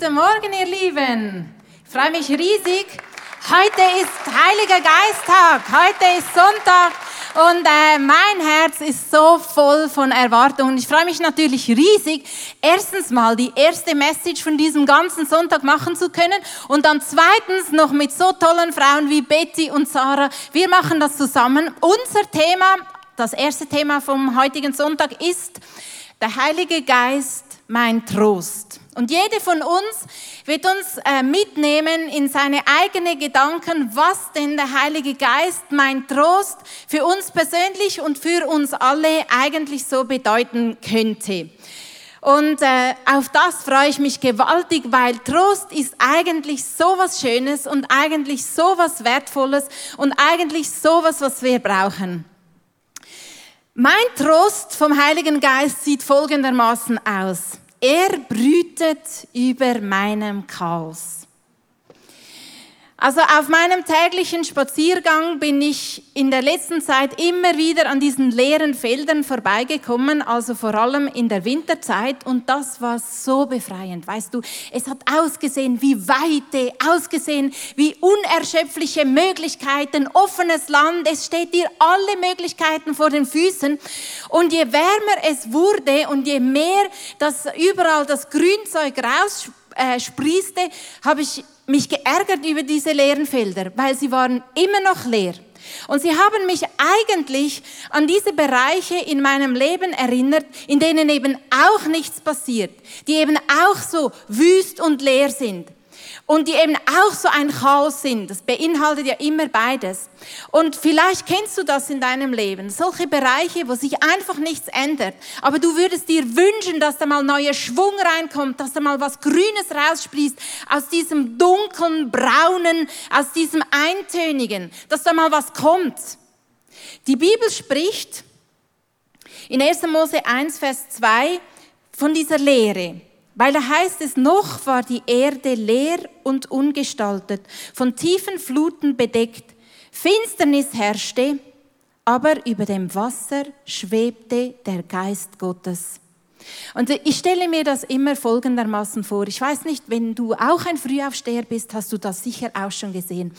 Guten Morgen, ihr Lieben. Ich freue mich riesig. Heute ist Heiliger Geisttag. Heute ist Sonntag. Und äh, mein Herz ist so voll von Erwartungen. Ich freue mich natürlich riesig, erstens mal die erste Message von diesem ganzen Sonntag machen zu können und dann zweitens noch mit so tollen Frauen wie Betty und Sarah. Wir machen das zusammen. Unser Thema, das erste Thema vom heutigen Sonntag ist der Heilige Geist, mein Trost. Und jede von uns wird uns äh, mitnehmen in seine eigenen Gedanken, was denn der Heilige Geist, mein Trost, für uns persönlich und für uns alle eigentlich so bedeuten könnte. Und äh, auf das freue ich mich gewaltig, weil Trost ist eigentlich so was Schönes und eigentlich so was Wertvolles und eigentlich so was, was wir brauchen. Mein Trost vom Heiligen Geist sieht folgendermaßen aus. Er brütet über meinem Chaos. Also auf meinem täglichen Spaziergang bin ich in der letzten Zeit immer wieder an diesen leeren Feldern vorbeigekommen, also vor allem in der Winterzeit. Und das war so befreiend. Weißt du, es hat ausgesehen wie Weite, ausgesehen wie unerschöpfliche Möglichkeiten, offenes Land, es steht dir alle Möglichkeiten vor den Füßen. Und je wärmer es wurde und je mehr das überall das Grünzeug raussprießte, habe ich mich geärgert über diese leeren Felder, weil sie waren immer noch leer. Und sie haben mich eigentlich an diese Bereiche in meinem Leben erinnert, in denen eben auch nichts passiert, die eben auch so wüst und leer sind und die eben auch so ein Chaos sind. Das beinhaltet ja immer beides. Und vielleicht kennst du das in deinem Leben, solche Bereiche, wo sich einfach nichts ändert, aber du würdest dir wünschen, dass da mal neuer Schwung reinkommt, dass da mal was Grünes raussprießt aus diesem dunklen, braunen, aus diesem eintönigen, dass da mal was kommt. Die Bibel spricht in 1. Mose 1, Vers 2 von dieser Lehre. Weil da heißt es, noch war die Erde leer und ungestaltet, von tiefen Fluten bedeckt. Finsternis herrschte, aber über dem Wasser schwebte der Geist Gottes. Und ich stelle mir das immer folgendermaßen vor. Ich weiß nicht, wenn du auch ein Frühaufsteher bist, hast du das sicher auch schon gesehen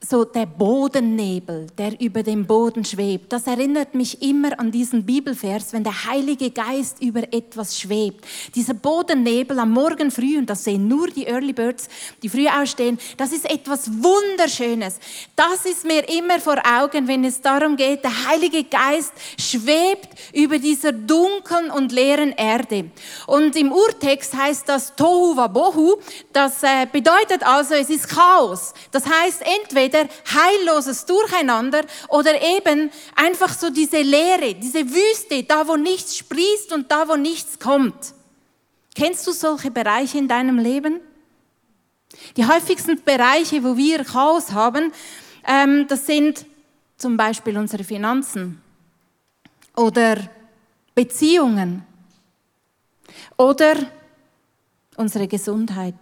so der Bodennebel, der über dem Boden schwebt, das erinnert mich immer an diesen Bibelvers, wenn der Heilige Geist über etwas schwebt. Dieser Bodennebel am Morgen früh, und das sehen nur die Early Birds, die früh ausstehen, das ist etwas Wunderschönes. Das ist mir immer vor Augen, wenn es darum geht, der Heilige Geist schwebt über dieser dunklen und leeren Erde. Und im Urtext heißt das Tohu Wabohu, das äh, bedeutet also, es ist Chaos. Das heißt entweder entweder heilloses Durcheinander oder eben einfach so diese Leere, diese Wüste, da wo nichts sprießt und da wo nichts kommt. Kennst du solche Bereiche in deinem Leben? Die häufigsten Bereiche, wo wir Chaos haben, ähm, das sind zum Beispiel unsere Finanzen oder Beziehungen oder unsere Gesundheit.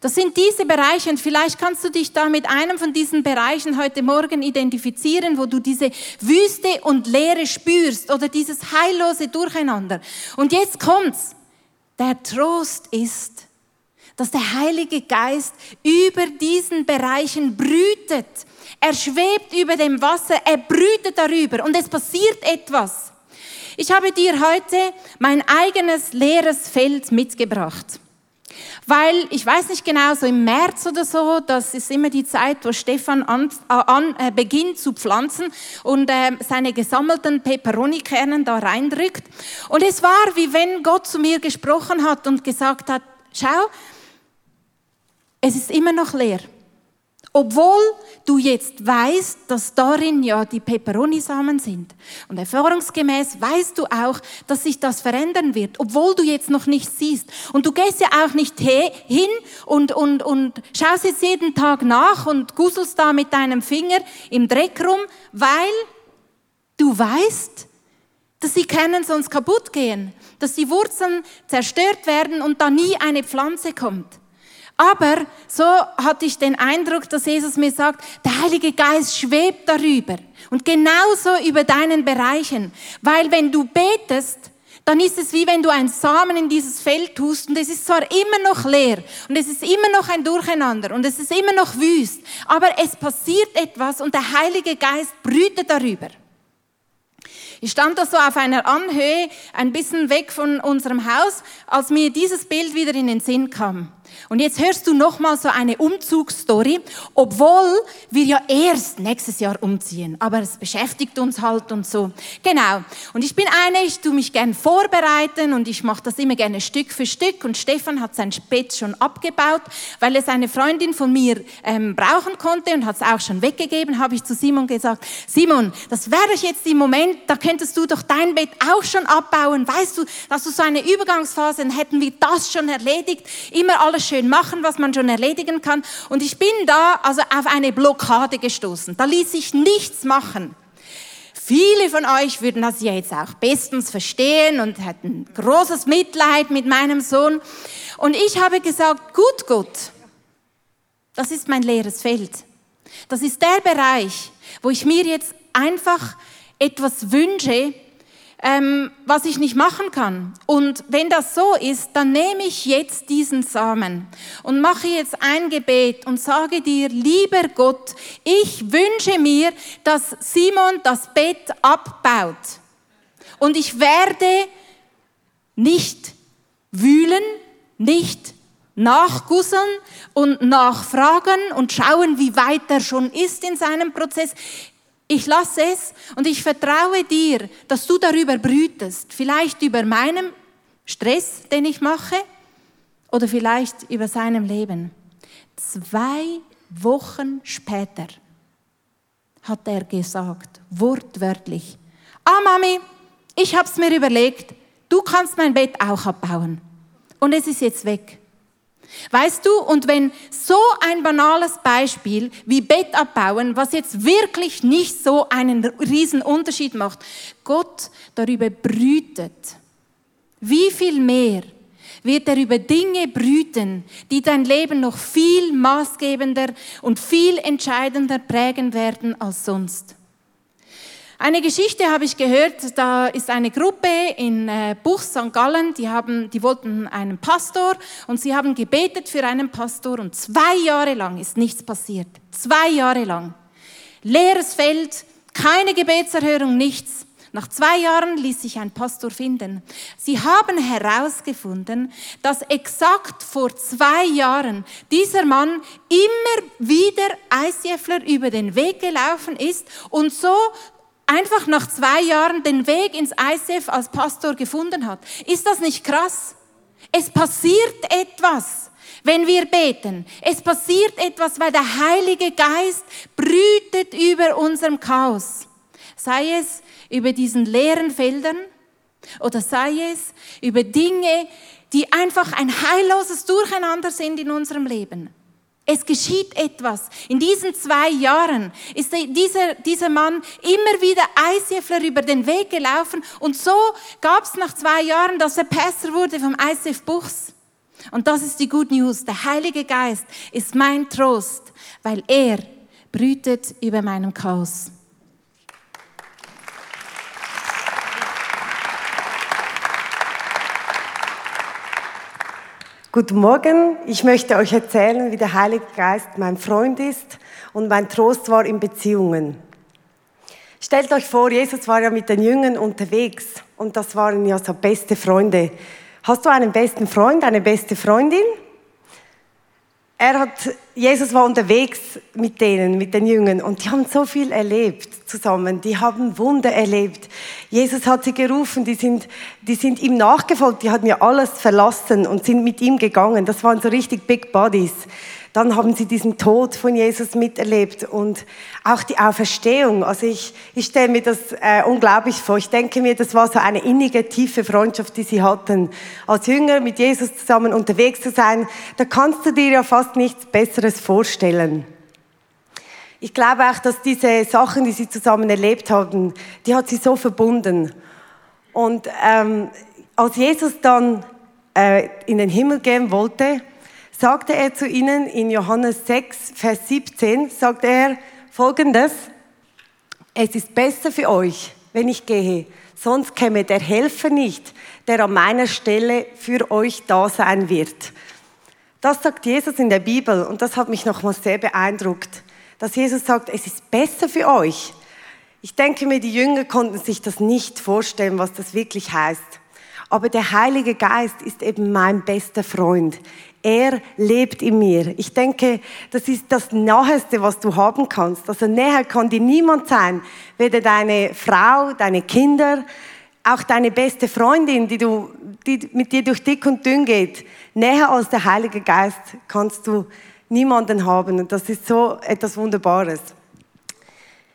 Das sind diese Bereiche und vielleicht kannst du dich da mit einem von diesen Bereichen heute Morgen identifizieren, wo du diese Wüste und Leere spürst oder dieses heillose Durcheinander. Und jetzt kommt's. Der Trost ist, dass der Heilige Geist über diesen Bereichen brütet. Er schwebt über dem Wasser, er brütet darüber und es passiert etwas. Ich habe dir heute mein eigenes leeres Feld mitgebracht. Weil, ich weiß nicht genau, so im März oder so, das ist immer die Zeit, wo Stefan an, äh, an, äh, beginnt zu pflanzen und äh, seine gesammelten Peperoni-Kernen da reindrückt. Und es war, wie wenn Gott zu mir gesprochen hat und gesagt hat, schau, es ist immer noch leer. Obwohl du jetzt weißt, dass darin ja die Peperonisamen sind. Und erfahrungsgemäß weißt du auch, dass sich das verändern wird, obwohl du jetzt noch nichts siehst. Und du gehst ja auch nicht hin und, und, und schaust jetzt jeden Tag nach und gusselst da mit deinem Finger im Dreck rum, weil du weißt, dass die Kernen sonst kaputt gehen, dass die Wurzeln zerstört werden und da nie eine Pflanze kommt. Aber so hatte ich den Eindruck, dass Jesus mir sagt, der Heilige Geist schwebt darüber und genauso über deinen Bereichen. Weil wenn du betest, dann ist es wie wenn du einen Samen in dieses Feld tust und es ist zwar immer noch leer und es ist immer noch ein Durcheinander und es ist immer noch wüst, aber es passiert etwas und der Heilige Geist brütet darüber. Ich stand da so auf einer Anhöhe, ein bisschen weg von unserem Haus, als mir dieses Bild wieder in den Sinn kam. Und jetzt hörst du nochmal so eine Umzugsstory, obwohl wir ja erst nächstes Jahr umziehen. Aber es beschäftigt uns halt und so. Genau. Und ich bin eine, ich tue mich gern vorbereiten und ich mache das immer gerne Stück für Stück. Und Stefan hat sein Bett schon abgebaut, weil es eine Freundin von mir ähm, brauchen konnte und hat es auch schon weggegeben. Habe ich zu Simon gesagt, Simon, das wäre doch jetzt im Moment, da könntest du doch dein Bett auch schon abbauen. Weißt du, dass du so eine Übergangsphase, dann hätten wir das schon erledigt. Immer alles schön machen, was man schon erledigen kann. Und ich bin da also auf eine Blockade gestoßen. Da ließ sich nichts machen. Viele von euch würden das ja jetzt auch bestens verstehen und hätten großes Mitleid mit meinem Sohn. Und ich habe gesagt, gut, gut, das ist mein leeres Feld. Das ist der Bereich, wo ich mir jetzt einfach etwas wünsche, ähm, was ich nicht machen kann. Und wenn das so ist, dann nehme ich jetzt diesen Samen und mache jetzt ein Gebet und sage dir, lieber Gott, ich wünsche mir, dass Simon das Bett abbaut. Und ich werde nicht wühlen, nicht nachgusseln und nachfragen und schauen, wie weit er schon ist in seinem Prozess. Ich lasse es und ich vertraue dir, dass du darüber brütest. Vielleicht über meinen Stress, den ich mache, oder vielleicht über seinem Leben. Zwei Wochen später hat er gesagt, wortwörtlich, ah Mami, ich habe es mir überlegt, du kannst mein Bett auch abbauen. Und es ist jetzt weg. Weißt du, und wenn so ein banales Beispiel wie Bett abbauen, was jetzt wirklich nicht so einen riesen Unterschied macht, Gott darüber brütet, wie viel mehr wird er über Dinge brüten, die dein Leben noch viel maßgebender und viel entscheidender prägen werden als sonst. Eine Geschichte habe ich gehört, da ist eine Gruppe in äh, Buch St. Gallen, die, haben, die wollten einen Pastor und sie haben gebetet für einen Pastor und zwei Jahre lang ist nichts passiert. Zwei Jahre lang. Leeres Feld, keine Gebetserhörung, nichts. Nach zwei Jahren ließ sich ein Pastor finden. Sie haben herausgefunden, dass exakt vor zwei Jahren dieser Mann immer wieder Eisjäffler über den Weg gelaufen ist und so einfach nach zwei Jahren den Weg ins ICF als Pastor gefunden hat. Ist das nicht krass? Es passiert etwas, wenn wir beten. Es passiert etwas, weil der Heilige Geist brütet über unserem Chaos. Sei es über diesen leeren Feldern oder sei es über Dinge, die einfach ein heilloses Durcheinander sind in unserem Leben. Es geschieht etwas. In diesen zwei Jahren ist dieser, dieser Mann immer wieder ICFler über den Weg gelaufen und so gab es nach zwei Jahren, dass er Pastor wurde vom ICF Buchs. Und das ist die Good News. Der Heilige Geist ist mein Trost, weil er brütet über meinem Chaos. Guten Morgen. Ich möchte euch erzählen, wie der Heilige Geist mein Freund ist und mein Trost war in Beziehungen. Stellt euch vor, Jesus war ja mit den Jüngern unterwegs und das waren ja so beste Freunde. Hast du einen besten Freund, eine beste Freundin? Er hat, Jesus war unterwegs mit denen, mit den Jüngern und die haben so viel erlebt zusammen. Die haben Wunder erlebt. Jesus hat sie gerufen, die sind, die sind ihm nachgefolgt, die hatten ja alles verlassen und sind mit ihm gegangen. Das waren so richtig Big Bodies. Dann haben sie diesen Tod von Jesus miterlebt und auch die Auferstehung. Also ich, ich stelle mir das äh, unglaublich vor. Ich denke mir, das war so eine innige, tiefe Freundschaft, die sie hatten. Als Jünger mit Jesus zusammen unterwegs zu sein, da kannst du dir ja fast nichts Besseres vorstellen. Ich glaube auch, dass diese Sachen, die sie zusammen erlebt haben, die hat sie so verbunden. Und ähm, als Jesus dann äh, in den Himmel gehen wollte, sagte er zu ihnen in Johannes 6, Vers 17, sagte er folgendes, es ist besser für euch, wenn ich gehe, sonst käme der Helfer nicht, der an meiner Stelle für euch da sein wird. Das sagt Jesus in der Bibel und das hat mich nochmals sehr beeindruckt, dass Jesus sagt, es ist besser für euch. Ich denke mir, die Jünger konnten sich das nicht vorstellen, was das wirklich heißt. Aber der Heilige Geist ist eben mein bester Freund. Er lebt in mir. Ich denke, das ist das Naheste, was du haben kannst. Also näher kann dir niemand sein, weder deine Frau, deine Kinder, auch deine beste Freundin, die, du, die mit dir durch dick und dünn geht. Näher als der Heilige Geist kannst du niemanden haben. Und das ist so etwas Wunderbares.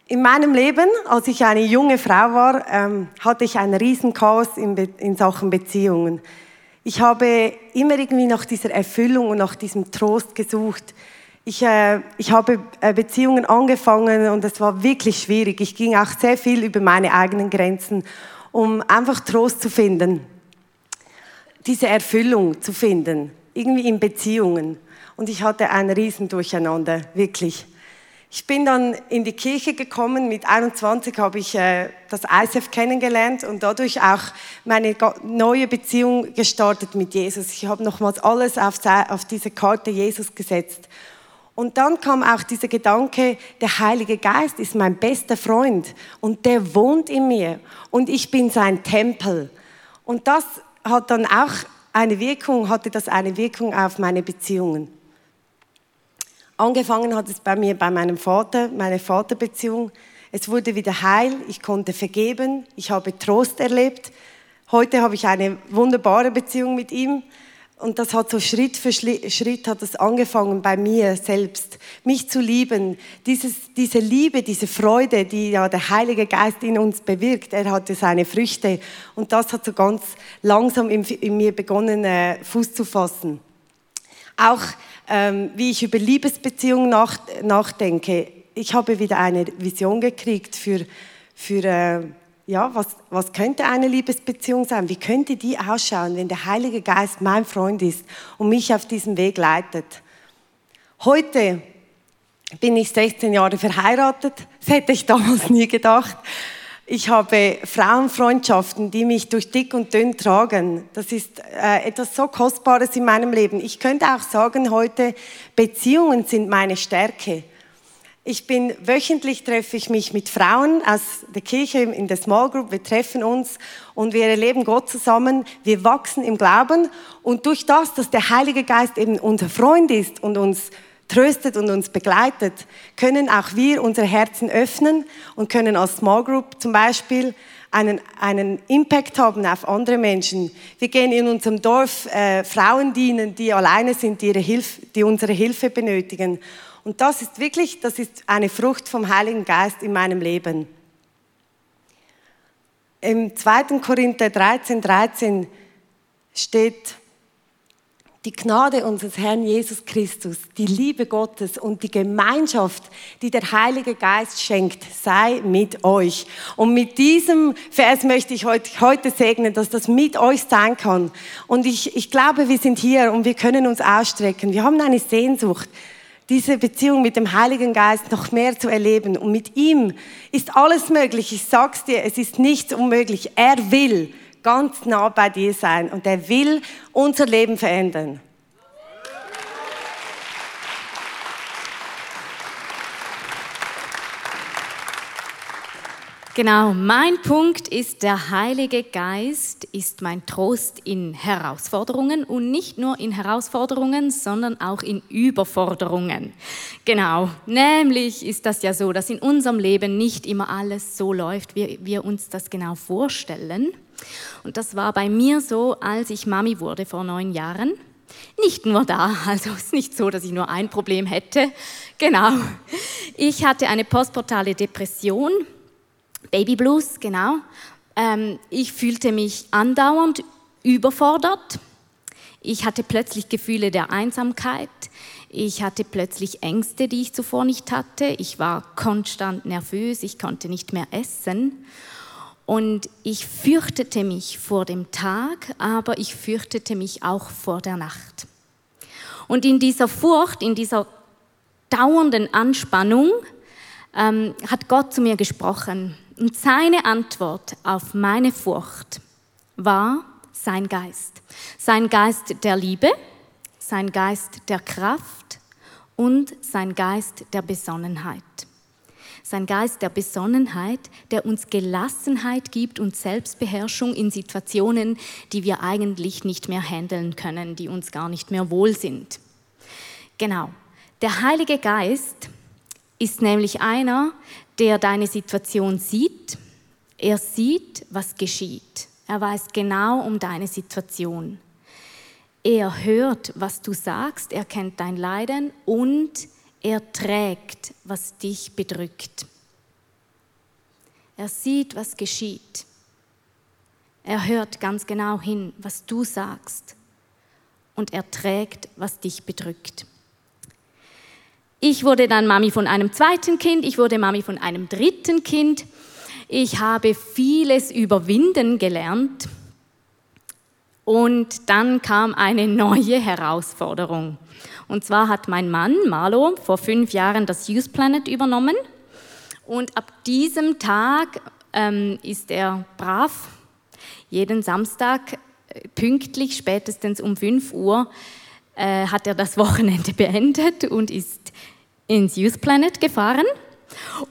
In meinem Leben, als ich eine junge Frau war, ähm, hatte ich ein Riesenchaos in, in Sachen Beziehungen. Ich habe immer irgendwie nach dieser Erfüllung und nach diesem Trost gesucht. Ich, äh, ich habe äh, Beziehungen angefangen und es war wirklich schwierig. Ich ging auch sehr viel über meine eigenen Grenzen, um einfach Trost zu finden. Diese Erfüllung zu finden, irgendwie in Beziehungen. Und ich hatte ein Riesendurcheinander, wirklich. Ich bin dann in die Kirche gekommen. Mit 21 habe ich äh, das ISF kennengelernt und dadurch auch meine neue Beziehung gestartet mit Jesus. Ich habe nochmals alles auf, auf diese Karte Jesus gesetzt. Und dann kam auch dieser Gedanke, der Heilige Geist ist mein bester Freund und der wohnt in mir und ich bin sein Tempel. Und das hat dann auch eine Wirkung, hatte das eine Wirkung auf meine Beziehungen. Angefangen hat es bei mir bei meinem Vater, meine Vaterbeziehung. Es wurde wieder heil, ich konnte vergeben, ich habe Trost erlebt. Heute habe ich eine wunderbare Beziehung mit ihm. Und das hat so Schritt für Schritt hat es angefangen bei mir selbst, mich zu lieben. Dieses, diese Liebe, diese Freude, die ja der Heilige Geist in uns bewirkt, er hatte seine Früchte. Und das hat so ganz langsam in, in mir begonnen, äh, Fuß zu fassen. Auch ähm, wie ich über Liebesbeziehungen nach, nachdenke. Ich habe wieder eine Vision gekriegt für, für äh, ja, was, was könnte eine Liebesbeziehung sein? Wie könnte die ausschauen, wenn der Heilige Geist mein Freund ist und mich auf diesem Weg leitet? Heute bin ich 16 Jahre verheiratet. Das hätte ich damals nie gedacht. Ich habe Frauenfreundschaften, die mich durch dick und dünn tragen. Das ist äh, etwas so Kostbares in meinem Leben. Ich könnte auch sagen heute, Beziehungen sind meine Stärke. Ich bin wöchentlich treffe ich mich mit Frauen aus der Kirche in der Small Group. Wir treffen uns und wir erleben Gott zusammen. Wir wachsen im Glauben und durch das, dass der Heilige Geist eben unser Freund ist und uns tröstet und uns begleitet, können auch wir unsere Herzen öffnen und können als Small Group zum Beispiel einen, einen Impact haben auf andere Menschen. Wir gehen in unserem Dorf äh, Frauen dienen, die alleine sind, die, ihre Hilfe, die unsere Hilfe benötigen. Und das ist wirklich, das ist eine Frucht vom Heiligen Geist in meinem Leben. Im 2. Korinther 13, 13 steht, die Gnade unseres Herrn Jesus Christus, die Liebe Gottes und die Gemeinschaft, die der Heilige Geist schenkt, sei mit euch. Und mit diesem Vers möchte ich heute, heute segnen, dass das mit euch sein kann. Und ich, ich glaube, wir sind hier und wir können uns ausstrecken. Wir haben eine Sehnsucht, diese Beziehung mit dem Heiligen Geist noch mehr zu erleben. Und mit ihm ist alles möglich. Ich sag's dir, es ist nichts unmöglich. Er will ganz nah bei dir sein und er will unser Leben verändern. Genau, mein Punkt ist, der Heilige Geist ist mein Trost in Herausforderungen und nicht nur in Herausforderungen, sondern auch in Überforderungen. Genau, nämlich ist das ja so, dass in unserem Leben nicht immer alles so läuft, wie wir uns das genau vorstellen. Und das war bei mir so, als ich Mami wurde vor neun Jahren. Nicht nur da, also es ist nicht so, dass ich nur ein Problem hätte. Genau. Ich hatte eine postportale Depression, Baby Blues, genau. Ähm, ich fühlte mich andauernd überfordert. Ich hatte plötzlich Gefühle der Einsamkeit. Ich hatte plötzlich Ängste, die ich zuvor nicht hatte. Ich war konstant nervös. Ich konnte nicht mehr essen. Und ich fürchtete mich vor dem Tag, aber ich fürchtete mich auch vor der Nacht. Und in dieser Furcht, in dieser dauernden Anspannung ähm, hat Gott zu mir gesprochen. Und seine Antwort auf meine Furcht war sein Geist. Sein Geist der Liebe, sein Geist der Kraft und sein Geist der Besonnenheit. Sein Geist der Besonnenheit, der uns Gelassenheit gibt und Selbstbeherrschung in Situationen, die wir eigentlich nicht mehr handeln können, die uns gar nicht mehr wohl sind. Genau. Der Heilige Geist ist nämlich einer, der deine Situation sieht. Er sieht, was geschieht. Er weiß genau um deine Situation. Er hört, was du sagst, er kennt dein Leiden und er trägt, was dich bedrückt. Er sieht, was geschieht. Er hört ganz genau hin, was du sagst. Und er trägt, was dich bedrückt. Ich wurde dann Mami von einem zweiten Kind, ich wurde Mami von einem dritten Kind. Ich habe vieles überwinden gelernt. Und dann kam eine neue Herausforderung. Und zwar hat mein Mann, Marlo, vor fünf Jahren das Youth Planet übernommen. Und ab diesem Tag ähm, ist er brav. Jeden Samstag äh, pünktlich, spätestens um 5 Uhr, äh, hat er das Wochenende beendet und ist ins Youth Planet gefahren.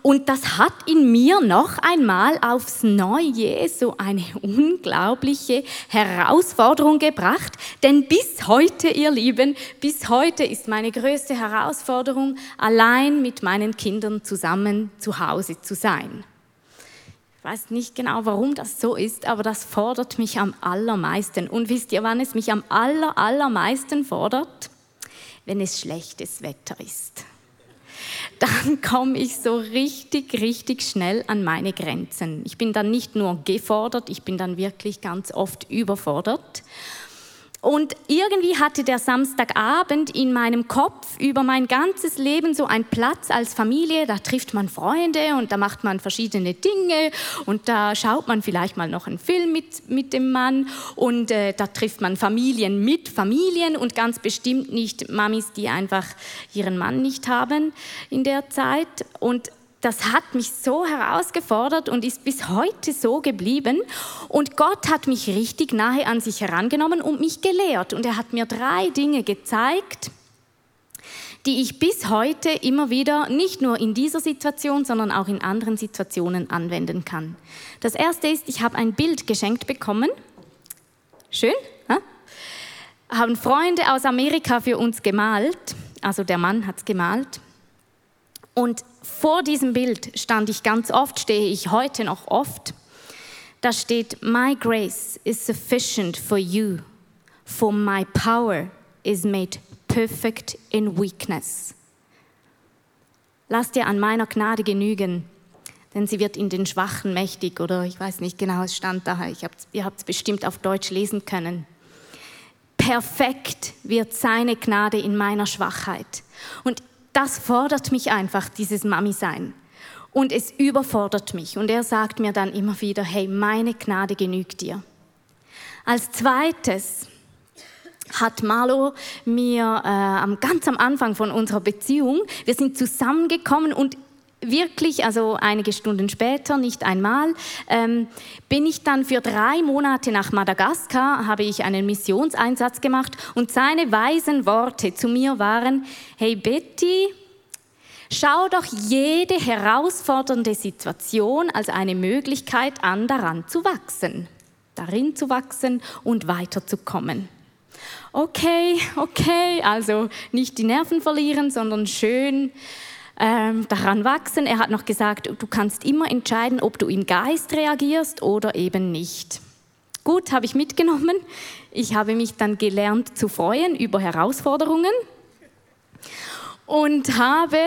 Und das hat in mir noch einmal aufs Neue so eine unglaubliche Herausforderung gebracht. Denn bis heute, ihr Lieben, bis heute ist meine größte Herausforderung, allein mit meinen Kindern zusammen zu Hause zu sein. Ich weiß nicht genau, warum das so ist, aber das fordert mich am allermeisten. Und wisst ihr, wann es mich am aller, allermeisten fordert? Wenn es schlechtes Wetter ist dann komme ich so richtig, richtig schnell an meine Grenzen. Ich bin dann nicht nur gefordert, ich bin dann wirklich ganz oft überfordert. Und irgendwie hatte der Samstagabend in meinem Kopf über mein ganzes Leben so einen Platz als Familie. Da trifft man Freunde und da macht man verschiedene Dinge und da schaut man vielleicht mal noch einen Film mit, mit dem Mann und äh, da trifft man Familien mit Familien und ganz bestimmt nicht Mamis, die einfach ihren Mann nicht haben in der Zeit. Und das hat mich so herausgefordert und ist bis heute so geblieben. Und Gott hat mich richtig nahe an sich herangenommen und mich gelehrt. Und er hat mir drei Dinge gezeigt, die ich bis heute immer wieder nicht nur in dieser Situation, sondern auch in anderen Situationen anwenden kann. Das erste ist, ich habe ein Bild geschenkt bekommen. Schön, ja? haben Freunde aus Amerika für uns gemalt. Also der Mann hat es gemalt. Und vor diesem Bild stand ich ganz oft, stehe ich heute noch oft. Da steht, My grace is sufficient for you, for my power is made perfect in weakness. Lass dir an meiner Gnade genügen, denn sie wird in den Schwachen mächtig, oder ich weiß nicht genau, es stand da, hab, ihr habt es bestimmt auf Deutsch lesen können. Perfekt wird seine Gnade in meiner Schwachheit. Und das fordert mich einfach, dieses Mami-Sein. Und es überfordert mich. Und er sagt mir dann immer wieder, hey, meine Gnade genügt dir. Als zweites hat Marlo mir äh, ganz am Anfang von unserer Beziehung, wir sind zusammengekommen und wirklich, also einige Stunden später, nicht einmal, ähm, bin ich dann für drei Monate nach Madagaskar, habe ich einen Missionseinsatz gemacht und seine weisen Worte zu mir waren, hey Betty, schau doch jede herausfordernde Situation als eine Möglichkeit an, daran zu wachsen, darin zu wachsen und weiterzukommen. Okay, okay, also nicht die Nerven verlieren, sondern schön ähm, daran wachsen. Er hat noch gesagt, du kannst immer entscheiden, ob du im Geist reagierst oder eben nicht. Gut, habe ich mitgenommen. Ich habe mich dann gelernt zu freuen über Herausforderungen und habe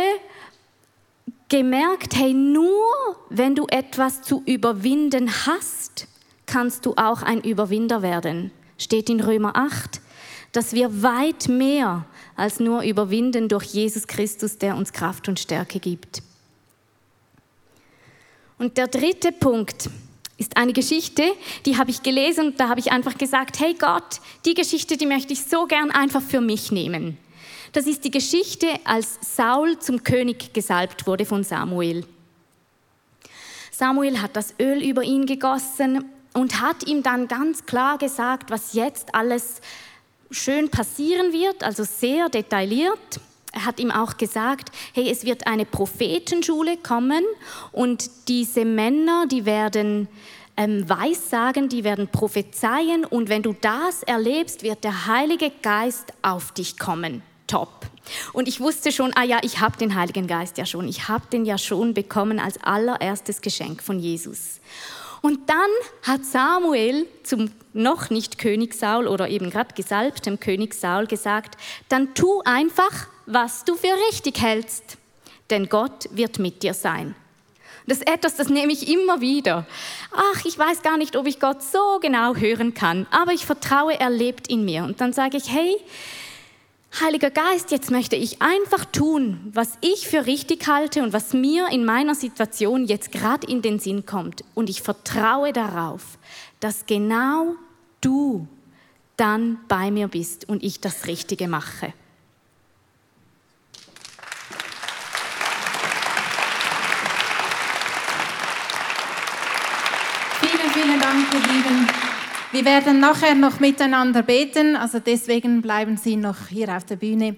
gemerkt, hey, nur wenn du etwas zu überwinden hast, kannst du auch ein Überwinder werden. Steht in Römer 8, dass wir weit mehr als nur überwinden durch Jesus Christus, der uns Kraft und Stärke gibt. Und der dritte Punkt ist eine Geschichte, die habe ich gelesen und da habe ich einfach gesagt, hey Gott, die Geschichte, die möchte ich so gern einfach für mich nehmen. Das ist die Geschichte, als Saul zum König gesalbt wurde von Samuel. Samuel hat das Öl über ihn gegossen und hat ihm dann ganz klar gesagt, was jetzt alles schön passieren wird, also sehr detailliert. Er hat ihm auch gesagt, hey, es wird eine Prophetenschule kommen und diese Männer, die werden ähm, Weissagen, die werden prophezeien und wenn du das erlebst, wird der Heilige Geist auf dich kommen. Top. Und ich wusste schon, ah ja, ich habe den Heiligen Geist ja schon. Ich habe den ja schon bekommen als allererstes Geschenk von Jesus. Und dann hat Samuel zum noch nicht König Saul oder eben gerade gesalbtem König Saul gesagt, dann tu einfach, was du für richtig hältst, denn Gott wird mit dir sein. Das ist etwas, das nehme ich immer wieder. Ach, ich weiß gar nicht, ob ich Gott so genau hören kann, aber ich vertraue, er lebt in mir. Und dann sage ich, hey, Heiliger Geist, jetzt möchte ich einfach tun, was ich für richtig halte und was mir in meiner Situation jetzt gerade in den Sinn kommt. Und ich vertraue darauf, dass genau du dann bei mir bist und ich das Richtige mache. Vielen Dank, ihr Lieben. Wir werden nachher noch miteinander beten, also deswegen bleiben Sie noch hier auf der Bühne.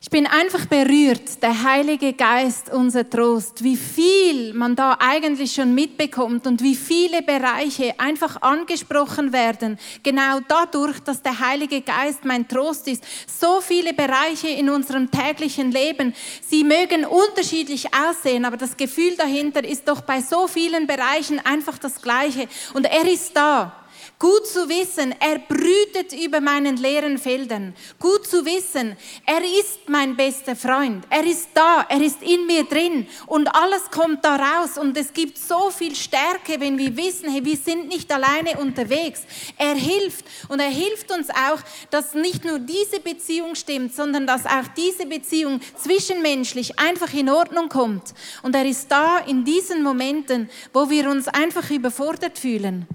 Ich bin einfach berührt, der Heilige Geist, unser Trost, wie viel man da eigentlich schon mitbekommt und wie viele Bereiche einfach angesprochen werden, genau dadurch, dass der Heilige Geist mein Trost ist. So viele Bereiche in unserem täglichen Leben, sie mögen unterschiedlich aussehen, aber das Gefühl dahinter ist doch bei so vielen Bereichen einfach das gleiche und er ist da. Gut zu wissen, er brütet über meinen leeren Feldern. Gut zu wissen, er ist mein bester Freund. Er ist da, er ist in mir drin und alles kommt da raus und es gibt so viel Stärke, wenn wir wissen, hey, wir sind nicht alleine unterwegs. Er hilft und er hilft uns auch, dass nicht nur diese Beziehung stimmt, sondern dass auch diese Beziehung zwischenmenschlich einfach in Ordnung kommt. Und er ist da in diesen Momenten, wo wir uns einfach überfordert fühlen.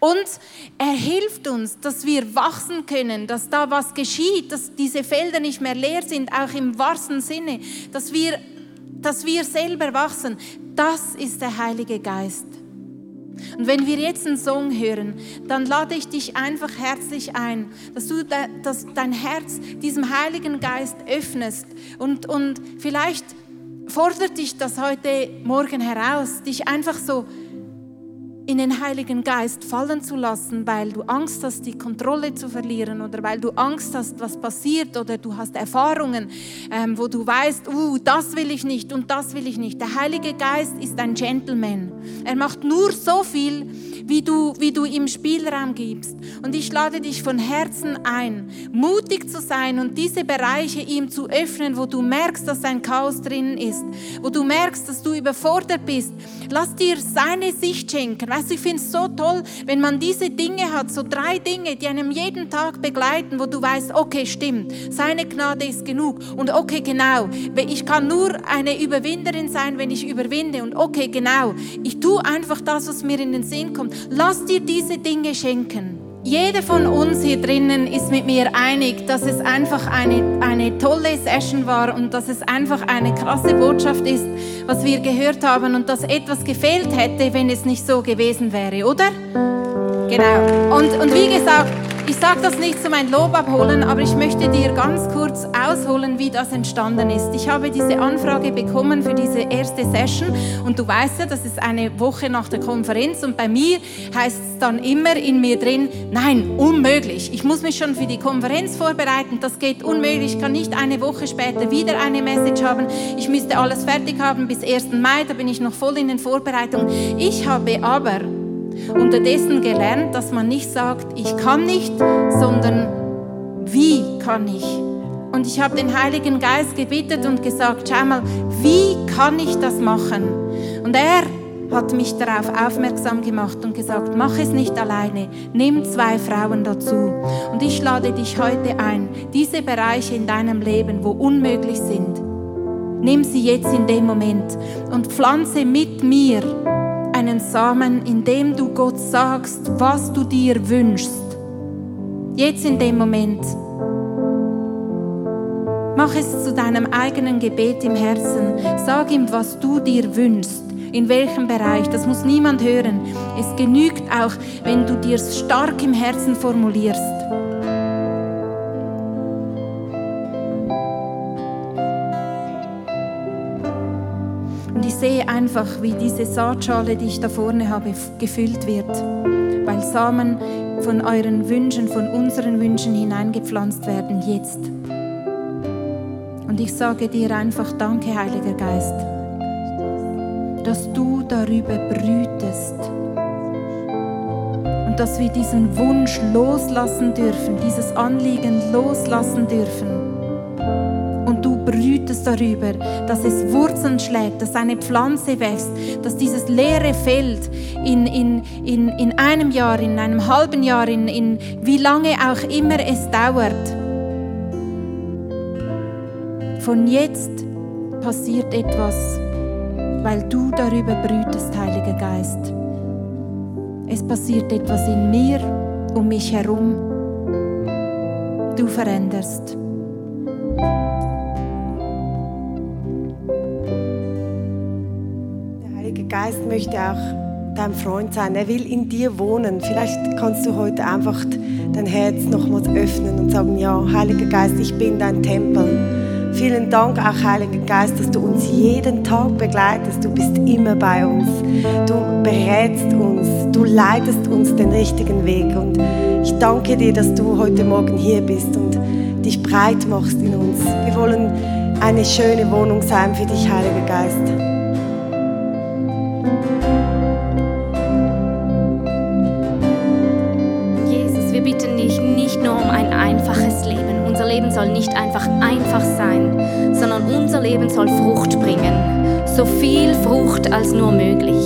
Und er hilft uns, dass wir wachsen können, dass da was geschieht, dass diese Felder nicht mehr leer sind, auch im wahrsten Sinne, dass wir, dass wir selber wachsen. Das ist der Heilige Geist. Und wenn wir jetzt einen Song hören, dann lade ich dich einfach herzlich ein, dass du dass dein Herz diesem Heiligen Geist öffnest. Und, und vielleicht fordert dich das heute Morgen heraus, dich einfach so in den Heiligen Geist fallen zu lassen, weil du Angst hast, die Kontrolle zu verlieren oder weil du Angst hast, was passiert oder du hast Erfahrungen, ähm, wo du weißt, uh, das will ich nicht und das will ich nicht. Der Heilige Geist ist ein Gentleman. Er macht nur so viel, wie du, wie du ihm Spielraum gibst. Und ich lade dich von Herzen ein, mutig zu sein und diese Bereiche ihm zu öffnen, wo du merkst, dass ein Chaos drin ist, wo du merkst, dass du überfordert bist. Lass dir seine Sicht schenken. Weißt du, ich finde es so toll, wenn man diese Dinge hat, so drei Dinge, die einem jeden Tag begleiten, wo du weißt, okay, stimmt, seine Gnade ist genug. Und okay, genau, ich kann nur eine Überwinderin sein, wenn ich überwinde. Und okay, genau, ich tue einfach das, was mir in den Sinn kommt. Lass dir diese Dinge schenken. Jeder von uns hier drinnen ist mit mir einig, dass es einfach eine, eine tolle Session war und dass es einfach eine krasse Botschaft ist, was wir gehört haben und dass etwas gefehlt hätte, wenn es nicht so gewesen wäre, oder? Genau. Und, und wie gesagt, ich sage das nicht zu mein Lob abholen, aber ich möchte dir ganz kurz ausholen, wie das entstanden ist. Ich habe diese Anfrage bekommen für diese erste Session und du weißt ja, das ist eine Woche nach der Konferenz und bei mir heißt es dann immer in mir drin, nein, unmöglich. Ich muss mich schon für die Konferenz vorbereiten, das geht unmöglich. Ich kann nicht eine Woche später wieder eine Message haben. Ich müsste alles fertig haben bis 1. Mai, da bin ich noch voll in den Vorbereitungen. Ich habe aber unterdessen gelernt, dass man nicht sagt, ich kann nicht, sondern wie kann ich? Und ich habe den Heiligen Geist gebeten und gesagt, schau mal, wie kann ich das machen? Und er hat mich darauf aufmerksam gemacht und gesagt, mach es nicht alleine, nimm zwei Frauen dazu. Und ich lade dich heute ein, diese Bereiche in deinem Leben, wo unmöglich sind, nimm sie jetzt in dem Moment und pflanze mit mir einen Samen, indem du Gott sagst, was du dir wünschst. Jetzt in dem Moment. Mach es zu deinem eigenen Gebet im Herzen. Sag ihm, was du dir wünschst. in welchem Bereich. Das muss niemand hören. Es genügt auch, wenn du dir stark im Herzen formulierst. Einfach, wie diese Saatschale, die ich da vorne habe, gefüllt wird, weil Samen von euren Wünschen, von unseren Wünschen hineingepflanzt werden jetzt. Und ich sage dir einfach Danke, Heiliger Geist, dass du darüber brütest. Und dass wir diesen Wunsch loslassen dürfen, dieses Anliegen loslassen dürfen brütest darüber, dass es Wurzeln schlägt, dass eine Pflanze wächst, dass dieses leere Feld in, in, in, in einem Jahr, in einem halben Jahr, in, in wie lange auch immer es dauert, von jetzt passiert etwas, weil du darüber brütest, Heiliger Geist. Es passiert etwas in mir, um mich herum. Du veränderst. Geist möchte auch dein Freund sein. Er will in dir wohnen. Vielleicht kannst du heute einfach dein Herz nochmals öffnen und sagen, ja, Heiliger Geist, ich bin dein Tempel. Vielen Dank auch, Heiliger Geist, dass du uns jeden Tag begleitest. Du bist immer bei uns. Du berätst uns. Du leitest uns den richtigen Weg. Und ich danke dir, dass du heute Morgen hier bist und dich breit machst in uns. Wir wollen eine schöne Wohnung sein für dich, Heiliger Geist. Leben soll nicht einfach einfach sein, sondern unser Leben soll Frucht bringen. So viel Frucht als nur möglich.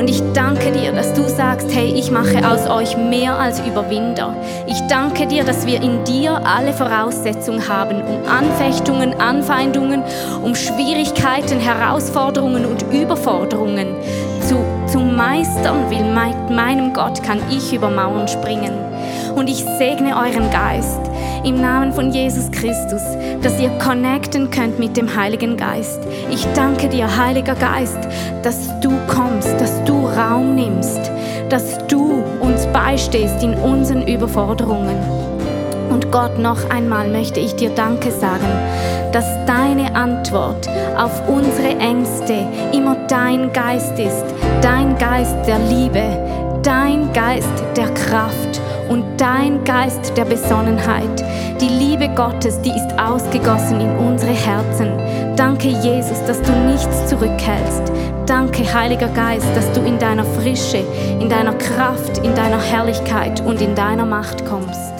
Und ich danke dir, dass du sagst, hey, ich mache aus euch mehr als Überwinder. Ich danke dir, dass wir in dir alle Voraussetzungen haben, um Anfechtungen, Anfeindungen, um Schwierigkeiten, Herausforderungen und Überforderungen zu, zu meistern, weil mit meinem Gott kann ich über Mauern springen. Und ich segne euren Geist im Namen von Jesus Christus, dass ihr connecten könnt mit dem Heiligen Geist. Ich danke dir, Heiliger Geist, dass du kommst, dass du Raum nimmst, dass du uns beistehst in unseren Überforderungen. Und Gott, noch einmal möchte ich dir Danke sagen, dass deine Antwort auf unsere Ängste immer dein Geist ist, dein Geist der Liebe, dein Geist der Kraft und dein Geist der Besonnenheit. Die Liebe Gottes, die ist ausgegossen in unsere Herzen. Danke, Jesus, dass du nichts zurückhältst. Danke, Heiliger Geist, dass du in deiner Frische, in deiner Kraft, in deiner Herrlichkeit und in deiner Macht kommst.